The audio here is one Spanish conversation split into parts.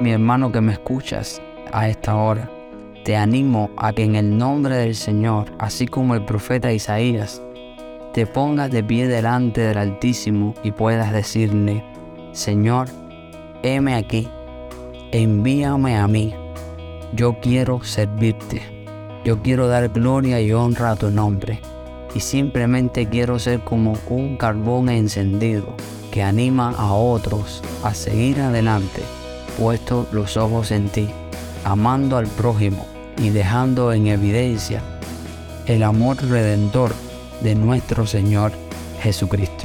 mi hermano que me escuchas a esta hora, te animo a que en el nombre del Señor, así como el profeta Isaías, te pongas de pie delante del Altísimo y puedas decirle, Señor, heme aquí, envíame a mí, yo quiero servirte, yo quiero dar gloria y honra a tu nombre. Y simplemente quiero ser como un carbón encendido que anima a otros a seguir adelante, puesto los ojos en ti, amando al prójimo y dejando en evidencia el amor redentor de nuestro Señor Jesucristo.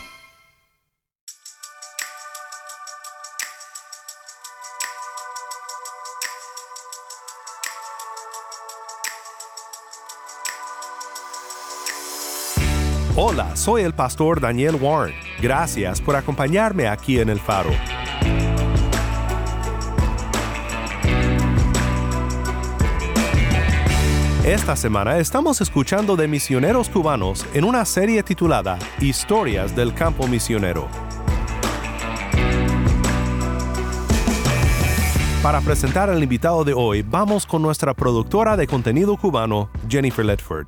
Hola, soy el pastor Daniel Warren. Gracias por acompañarme aquí en El Faro. Esta semana estamos escuchando de misioneros cubanos en una serie titulada Historias del Campo Misionero. Para presentar al invitado de hoy, vamos con nuestra productora de contenido cubano, Jennifer Ledford.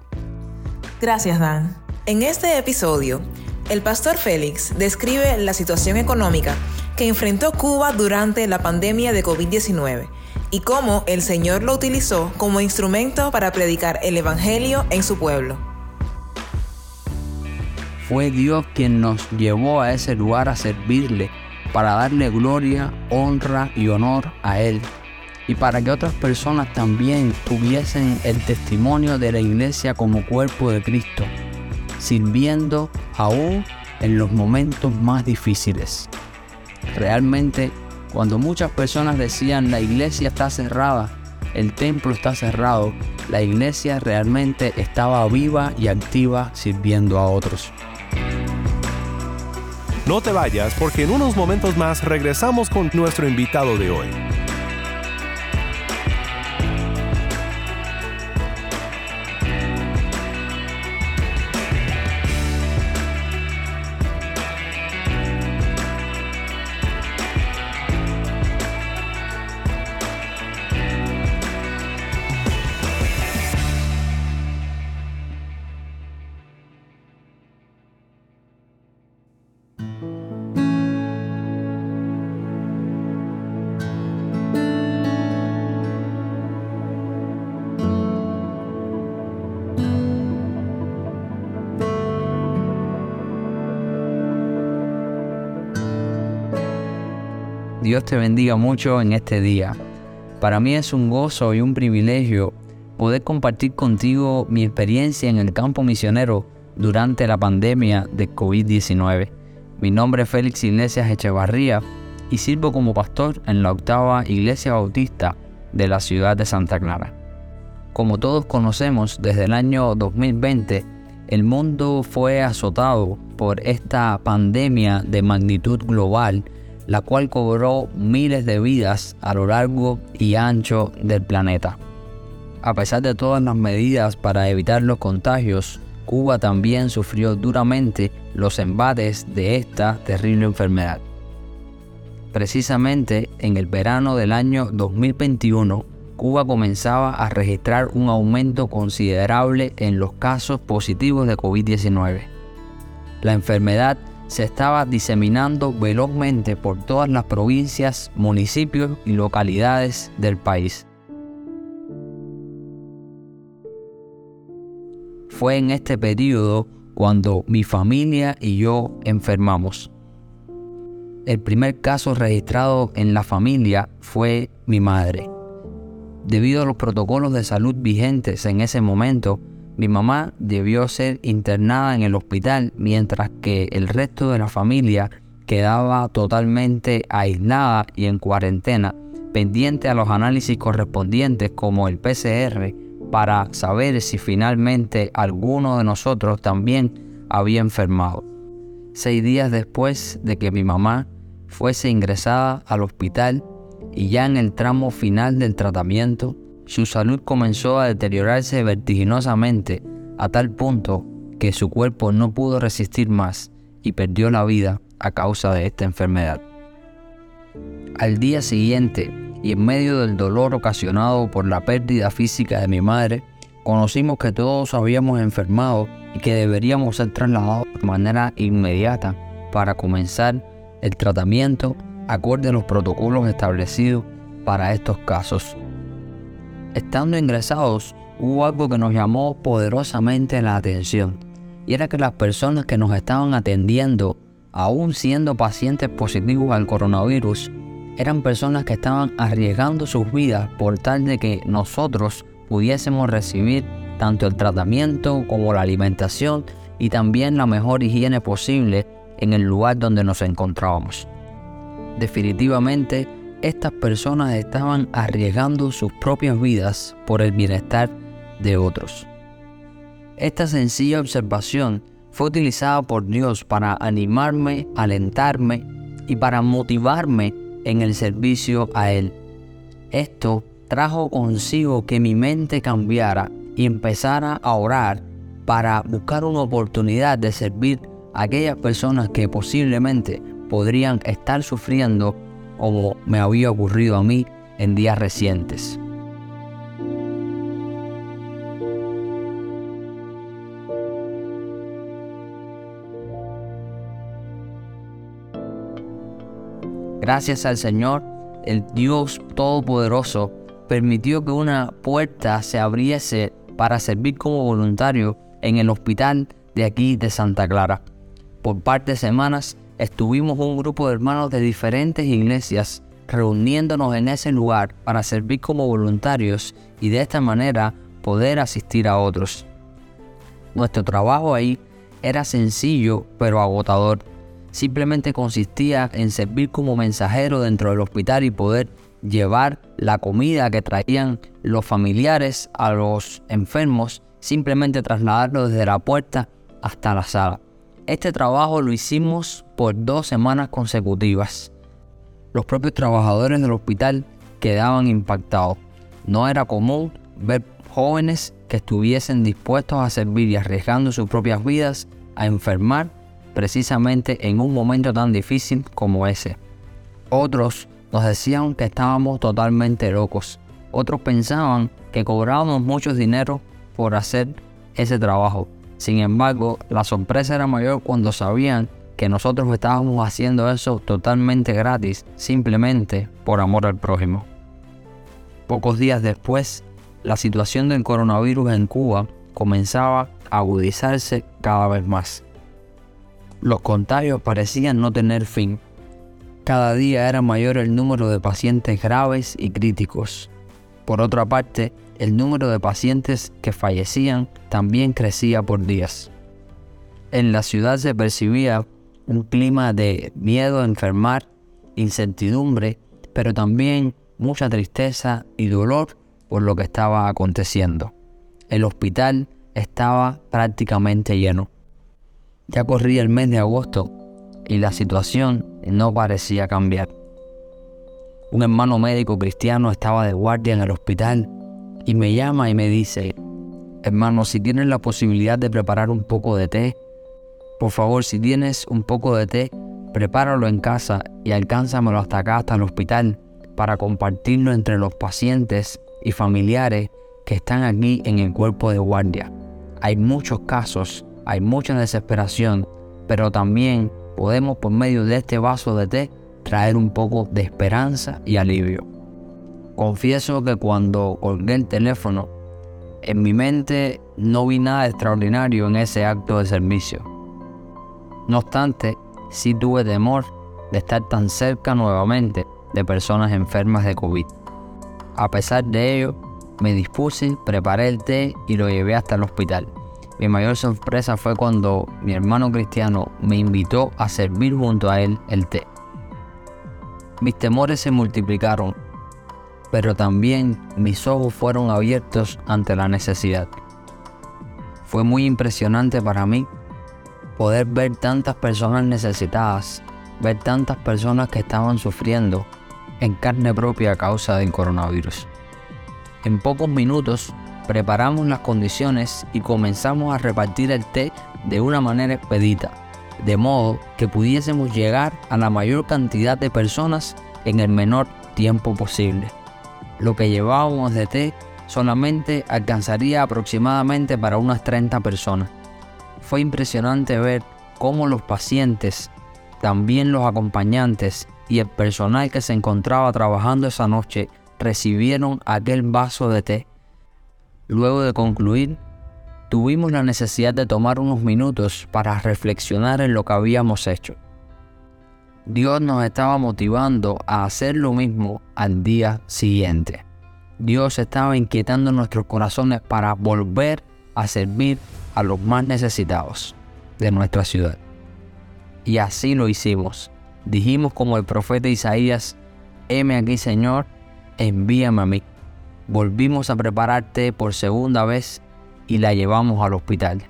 Gracias, Dan. En este episodio, el pastor Félix describe la situación económica que enfrentó Cuba durante la pandemia de COVID-19 y cómo el Señor lo utilizó como instrumento para predicar el Evangelio en su pueblo. Fue Dios quien nos llevó a ese lugar a servirle, para darle gloria, honra y honor a Él, y para que otras personas también tuviesen el testimonio de la iglesia como cuerpo de Cristo, sirviendo aún en los momentos más difíciles. Realmente cuando muchas personas decían la iglesia está cerrada, el templo está cerrado, la iglesia realmente estaba viva y activa sirviendo a otros. No te vayas porque en unos momentos más regresamos con nuestro invitado de hoy. Dios te bendiga mucho en este día. Para mí es un gozo y un privilegio poder compartir contigo mi experiencia en el campo misionero durante la pandemia de COVID-19. Mi nombre es Félix Iglesias Echevarría y sirvo como pastor en la octava Iglesia Bautista de la ciudad de Santa Clara. Como todos conocemos, desde el año 2020 el mundo fue azotado por esta pandemia de magnitud global la cual cobró miles de vidas a lo largo y ancho del planeta. A pesar de todas las medidas para evitar los contagios, Cuba también sufrió duramente los embates de esta terrible enfermedad. Precisamente en el verano del año 2021, Cuba comenzaba a registrar un aumento considerable en los casos positivos de COVID-19. La enfermedad se estaba diseminando velozmente por todas las provincias, municipios y localidades del país. Fue en este periodo cuando mi familia y yo enfermamos. El primer caso registrado en la familia fue mi madre. Debido a los protocolos de salud vigentes en ese momento, mi mamá debió ser internada en el hospital mientras que el resto de la familia quedaba totalmente aislada y en cuarentena, pendiente a los análisis correspondientes como el PCR para saber si finalmente alguno de nosotros también había enfermado. Seis días después de que mi mamá fuese ingresada al hospital y ya en el tramo final del tratamiento, su salud comenzó a deteriorarse vertiginosamente a tal punto que su cuerpo no pudo resistir más y perdió la vida a causa de esta enfermedad. Al día siguiente, y en medio del dolor ocasionado por la pérdida física de mi madre, conocimos que todos habíamos enfermado y que deberíamos ser trasladados de manera inmediata para comenzar el tratamiento acorde a los protocolos establecidos para estos casos. Estando ingresados, hubo algo que nos llamó poderosamente la atención, y era que las personas que nos estaban atendiendo, aún siendo pacientes positivos al coronavirus, eran personas que estaban arriesgando sus vidas por tal de que nosotros pudiésemos recibir tanto el tratamiento como la alimentación y también la mejor higiene posible en el lugar donde nos encontrábamos. Definitivamente, estas personas estaban arriesgando sus propias vidas por el bienestar de otros. Esta sencilla observación fue utilizada por Dios para animarme, alentarme y para motivarme en el servicio a Él. Esto trajo consigo que mi mente cambiara y empezara a orar para buscar una oportunidad de servir a aquellas personas que posiblemente podrían estar sufriendo como me había ocurrido a mí en días recientes. Gracias al Señor, el Dios Todopoderoso permitió que una puerta se abriese para servir como voluntario en el hospital de aquí de Santa Clara. Por par de semanas estuvimos un grupo de hermanos de diferentes iglesias reuniéndonos en ese lugar para servir como voluntarios y de esta manera poder asistir a otros. Nuestro trabajo ahí era sencillo pero agotador. Simplemente consistía en servir como mensajero dentro del hospital y poder llevar la comida que traían los familiares a los enfermos, simplemente trasladarlo desde la puerta hasta la sala. Este trabajo lo hicimos por dos semanas consecutivas. Los propios trabajadores del hospital quedaban impactados. No era común ver jóvenes que estuviesen dispuestos a servir y arriesgando sus propias vidas a enfermar precisamente en un momento tan difícil como ese. Otros nos decían que estábamos totalmente locos. Otros pensaban que cobrábamos mucho dinero por hacer ese trabajo. Sin embargo, la sorpresa era mayor cuando sabían que nosotros estábamos haciendo eso totalmente gratis, simplemente por amor al prójimo. Pocos días después, la situación del coronavirus en Cuba comenzaba a agudizarse cada vez más. Los contagios parecían no tener fin. Cada día era mayor el número de pacientes graves y críticos. Por otra parte, el número de pacientes que fallecían también crecía por días. En la ciudad se percibía un clima de miedo a enfermar, incertidumbre, pero también mucha tristeza y dolor por lo que estaba aconteciendo. El hospital estaba prácticamente lleno. Ya corría el mes de agosto y la situación no parecía cambiar. Un hermano médico cristiano estaba de guardia en el hospital y me llama y me dice, hermano, si tienes la posibilidad de preparar un poco de té, por favor, si tienes un poco de té, prepáralo en casa y alcánzamelo hasta acá, hasta el hospital, para compartirlo entre los pacientes y familiares que están aquí en el cuerpo de guardia. Hay muchos casos, hay mucha desesperación, pero también podemos por medio de este vaso de té traer un poco de esperanza y alivio. Confieso que cuando colgué el teléfono, en mi mente no vi nada extraordinario en ese acto de servicio. No obstante, sí tuve temor de estar tan cerca nuevamente de personas enfermas de COVID. A pesar de ello, me dispuse, preparé el té y lo llevé hasta el hospital. Mi mayor sorpresa fue cuando mi hermano cristiano me invitó a servir junto a él el té. Mis temores se multiplicaron, pero también mis ojos fueron abiertos ante la necesidad. Fue muy impresionante para mí poder ver tantas personas necesitadas, ver tantas personas que estaban sufriendo en carne propia a causa del coronavirus. En pocos minutos preparamos las condiciones y comenzamos a repartir el té de una manera expedita, de modo que pudiésemos llegar a la mayor cantidad de personas en el menor tiempo posible. Lo que llevábamos de té solamente alcanzaría aproximadamente para unas 30 personas. Fue impresionante ver cómo los pacientes, también los acompañantes y el personal que se encontraba trabajando esa noche recibieron aquel vaso de té. Luego de concluir, tuvimos la necesidad de tomar unos minutos para reflexionar en lo que habíamos hecho. Dios nos estaba motivando a hacer lo mismo al día siguiente. Dios estaba inquietando nuestros corazones para volver a servir a los más necesitados de nuestra ciudad. Y así lo hicimos. Dijimos como el profeta Isaías, heme aquí Señor, envíame a mí. Volvimos a prepararte por segunda vez y la llevamos al hospital.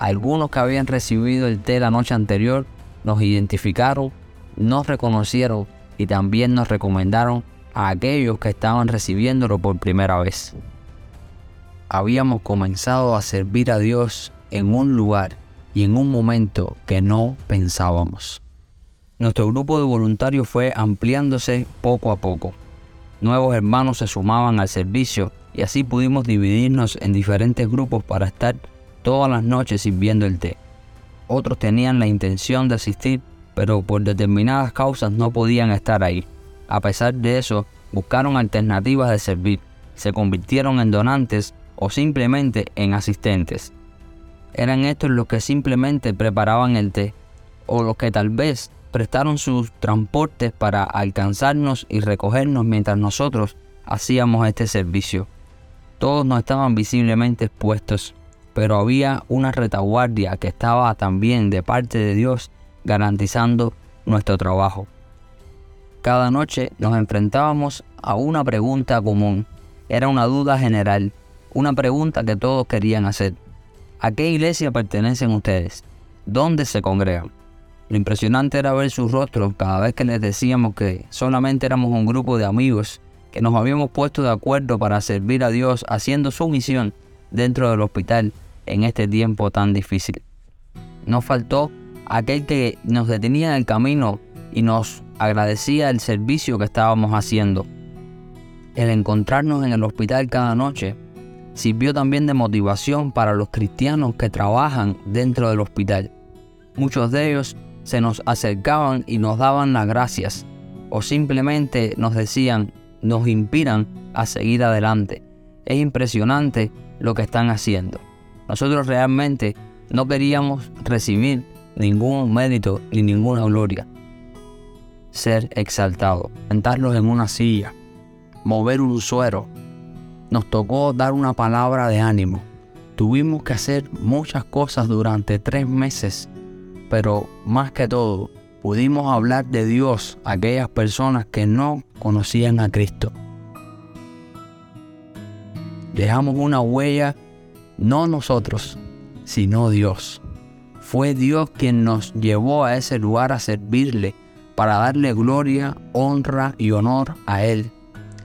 Algunos que habían recibido el té la noche anterior nos identificaron, nos reconocieron y también nos recomendaron a aquellos que estaban recibiéndolo por primera vez. Habíamos comenzado a servir a Dios en un lugar y en un momento que no pensábamos. Nuestro grupo de voluntarios fue ampliándose poco a poco. Nuevos hermanos se sumaban al servicio y así pudimos dividirnos en diferentes grupos para estar todas las noches sirviendo el té. Otros tenían la intención de asistir, pero por determinadas causas no podían estar ahí. A pesar de eso, buscaron alternativas de servir, se convirtieron en donantes o simplemente en asistentes. Eran estos los que simplemente preparaban el té, o los que tal vez prestaron sus transportes para alcanzarnos y recogernos mientras nosotros hacíamos este servicio. Todos no estaban visiblemente expuestos, pero había una retaguardia que estaba también de parte de Dios garantizando nuestro trabajo. Cada noche nos enfrentábamos a una pregunta común. Era una duda general, una pregunta que todos querían hacer. ¿A qué iglesia pertenecen ustedes? ¿Dónde se congregan? Lo impresionante era ver sus rostros cada vez que les decíamos que solamente éramos un grupo de amigos que nos habíamos puesto de acuerdo para servir a Dios haciendo su misión dentro del hospital en este tiempo tan difícil. Nos faltó aquel que nos detenía en el camino y nos agradecía el servicio que estábamos haciendo. El encontrarnos en el hospital cada noche sirvió también de motivación para los cristianos que trabajan dentro del hospital. Muchos de ellos se nos acercaban y nos daban las gracias o simplemente nos decían, nos inspiran a seguir adelante. Es impresionante lo que están haciendo. Nosotros realmente no queríamos recibir ningún mérito ni ninguna gloria. Ser exaltado, sentarlos en una silla, mover un suero. Nos tocó dar una palabra de ánimo. Tuvimos que hacer muchas cosas durante tres meses pero más que todo pudimos hablar de Dios a aquellas personas que no conocían a Cristo. Dejamos una huella, no nosotros, sino Dios. Fue Dios quien nos llevó a ese lugar a servirle, para darle gloria, honra y honor a Él.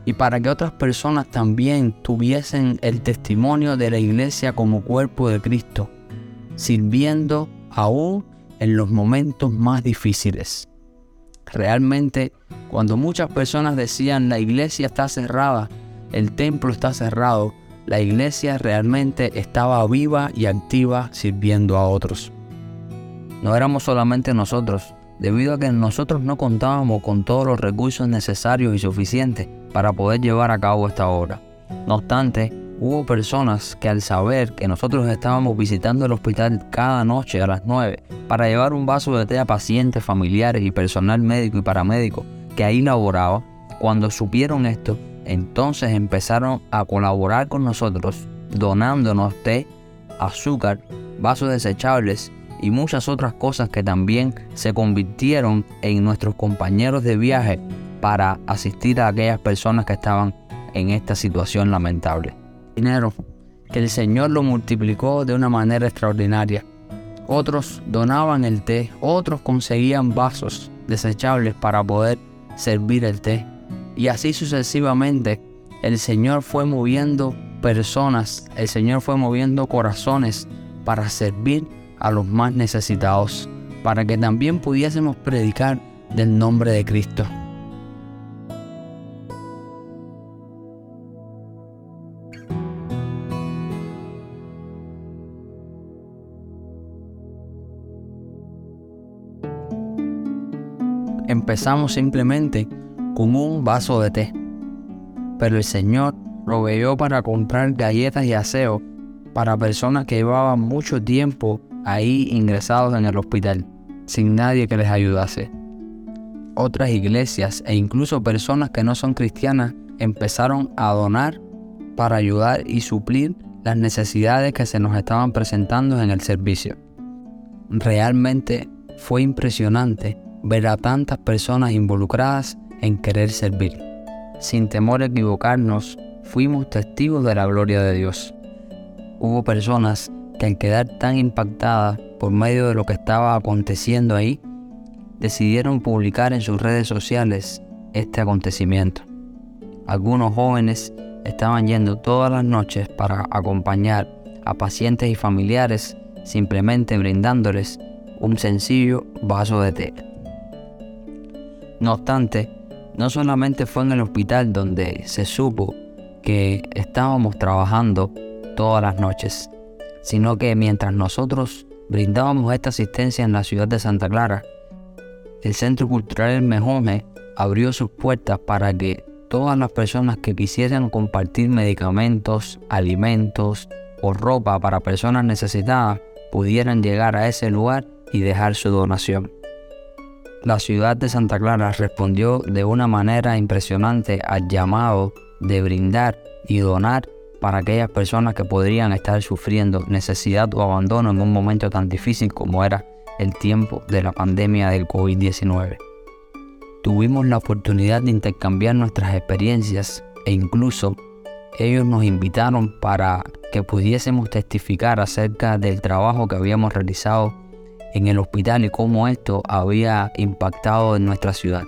Y para que otras personas también tuviesen el testimonio de la iglesia como cuerpo de Cristo, sirviendo aún en los momentos más difíciles. Realmente, cuando muchas personas decían la iglesia está cerrada, el templo está cerrado, la iglesia realmente estaba viva y activa sirviendo a otros. No éramos solamente nosotros, debido a que nosotros no contábamos con todos los recursos necesarios y suficientes para poder llevar a cabo esta obra. No obstante, Hubo personas que al saber que nosotros estábamos visitando el hospital cada noche a las 9 para llevar un vaso de té a pacientes, familiares y personal médico y paramédico que ahí laboraba, cuando supieron esto, Entonces empezaron a colaborar con nosotros, donándonos té, azúcar, vasos desechables y muchas otras cosas que también se convirtieron en nuestros compañeros de viaje para asistir a aquellas personas que estaban en esta situación lamentable. Dinero que el Señor lo multiplicó de una manera extraordinaria. Otros donaban el té, otros conseguían vasos desechables para poder servir el té. Y así sucesivamente, el Señor fue moviendo personas, el Señor fue moviendo corazones para servir a los más necesitados, para que también pudiésemos predicar del nombre de Cristo. Empezamos simplemente con un vaso de té, pero el Señor proveyó para comprar galletas y aseo para personas que llevaban mucho tiempo ahí ingresados en el hospital, sin nadie que les ayudase. Otras iglesias e incluso personas que no son cristianas empezaron a donar para ayudar y suplir las necesidades que se nos estaban presentando en el servicio. Realmente fue impresionante ver a tantas personas involucradas en querer servir. Sin temor a equivocarnos, fuimos testigos de la gloria de Dios. Hubo personas que al quedar tan impactadas por medio de lo que estaba aconteciendo ahí, decidieron publicar en sus redes sociales este acontecimiento. Algunos jóvenes estaban yendo todas las noches para acompañar a pacientes y familiares simplemente brindándoles un sencillo vaso de té. No obstante, no solamente fue en el hospital donde se supo que estábamos trabajando todas las noches, sino que mientras nosotros brindábamos esta asistencia en la ciudad de Santa Clara, el Centro Cultural El Mejome abrió sus puertas para que todas las personas que quisieran compartir medicamentos, alimentos o ropa para personas necesitadas pudieran llegar a ese lugar y dejar su donación. La ciudad de Santa Clara respondió de una manera impresionante al llamado de brindar y donar para aquellas personas que podrían estar sufriendo necesidad o abandono en un momento tan difícil como era el tiempo de la pandemia del COVID-19. Tuvimos la oportunidad de intercambiar nuestras experiencias e incluso ellos nos invitaron para que pudiésemos testificar acerca del trabajo que habíamos realizado en el hospital y cómo esto había impactado en nuestra ciudad.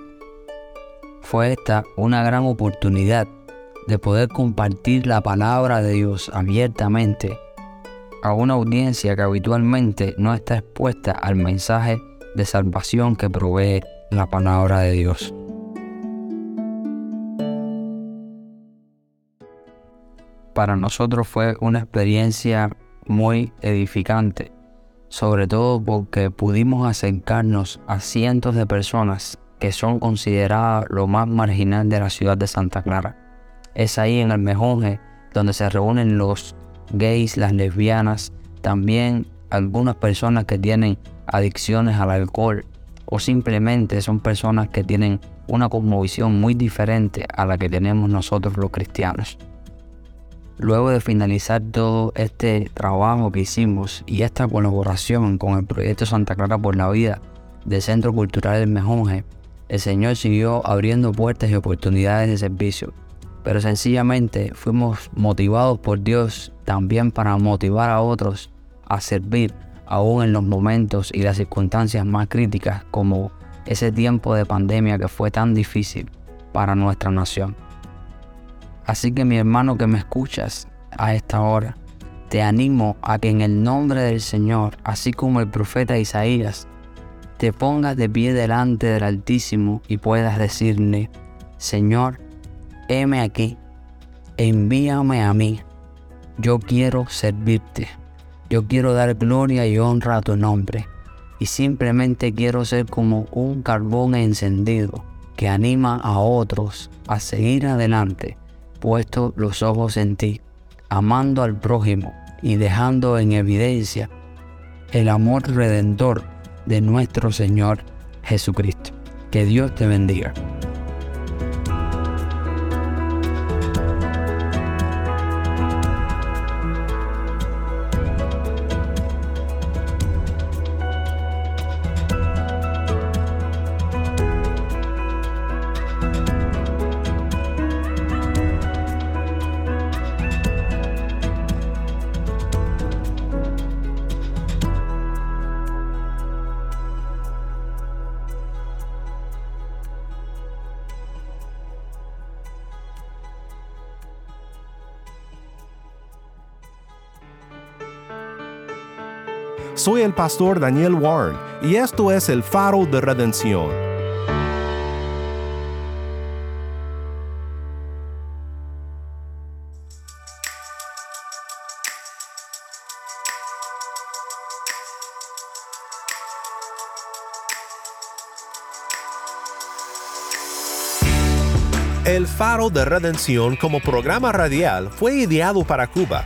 Fue esta una gran oportunidad de poder compartir la palabra de Dios abiertamente a una audiencia que habitualmente no está expuesta al mensaje de salvación que provee la palabra de Dios. Para nosotros fue una experiencia muy edificante sobre todo porque pudimos acercarnos a cientos de personas que son consideradas lo más marginal de la ciudad de Santa Clara. Es ahí en el Mejonje donde se reúnen los gays, las lesbianas, también algunas personas que tienen adicciones al alcohol o simplemente son personas que tienen una cosmovisión muy diferente a la que tenemos nosotros los cristianos. Luego de finalizar todo este trabajo que hicimos y esta colaboración con el proyecto Santa Clara por la Vida del Centro Cultural del Mejonje, el Señor siguió abriendo puertas y oportunidades de servicio. Pero sencillamente fuimos motivados por Dios también para motivar a otros a servir aún en los momentos y las circunstancias más críticas como ese tiempo de pandemia que fue tan difícil para nuestra nación. Así que mi hermano que me escuchas a esta hora, te animo a que en el nombre del Señor, así como el profeta Isaías, te pongas de pie delante del Altísimo y puedas decirle, Señor, heme aquí, envíame a mí, yo quiero servirte, yo quiero dar gloria y honra a tu nombre, y simplemente quiero ser como un carbón encendido que anima a otros a seguir adelante puesto los ojos en ti, amando al prójimo y dejando en evidencia el amor redentor de nuestro Señor Jesucristo. Que Dios te bendiga. Soy el pastor Daniel Warren y esto es el faro de redención. El Faro de Redención como programa radial fue ideado para Cuba,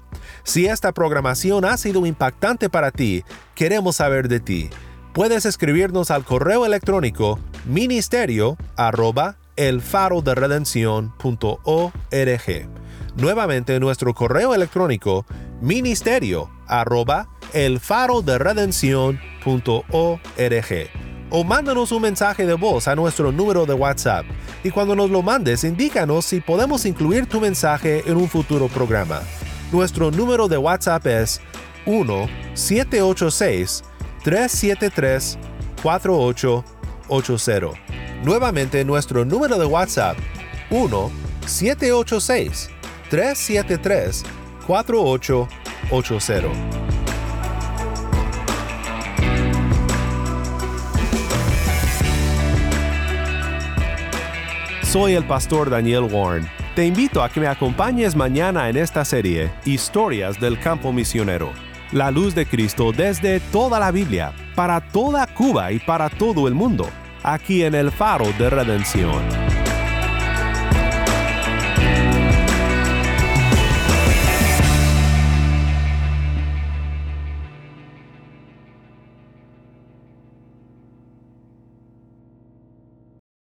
Si esta programación ha sido impactante para ti, queremos saber de ti. Puedes escribirnos al correo electrónico ministerio arroba elfaroderedencion.org. Nuevamente nuestro correo electrónico ministerio arroba elfaroderedencion.org o mándanos un mensaje de voz a nuestro número de WhatsApp y cuando nos lo mandes indícanos si podemos incluir tu mensaje en un futuro programa. Nuestro número de WhatsApp es 1-786-373-4880. Nuevamente nuestro número de WhatsApp 1-786-373-4880. Soy el pastor Daniel Warren. Te invito a que me acompañes mañana en esta serie, Historias del Campo Misionero. La luz de Cristo desde toda la Biblia, para toda Cuba y para todo el mundo, aquí en el Faro de Redención.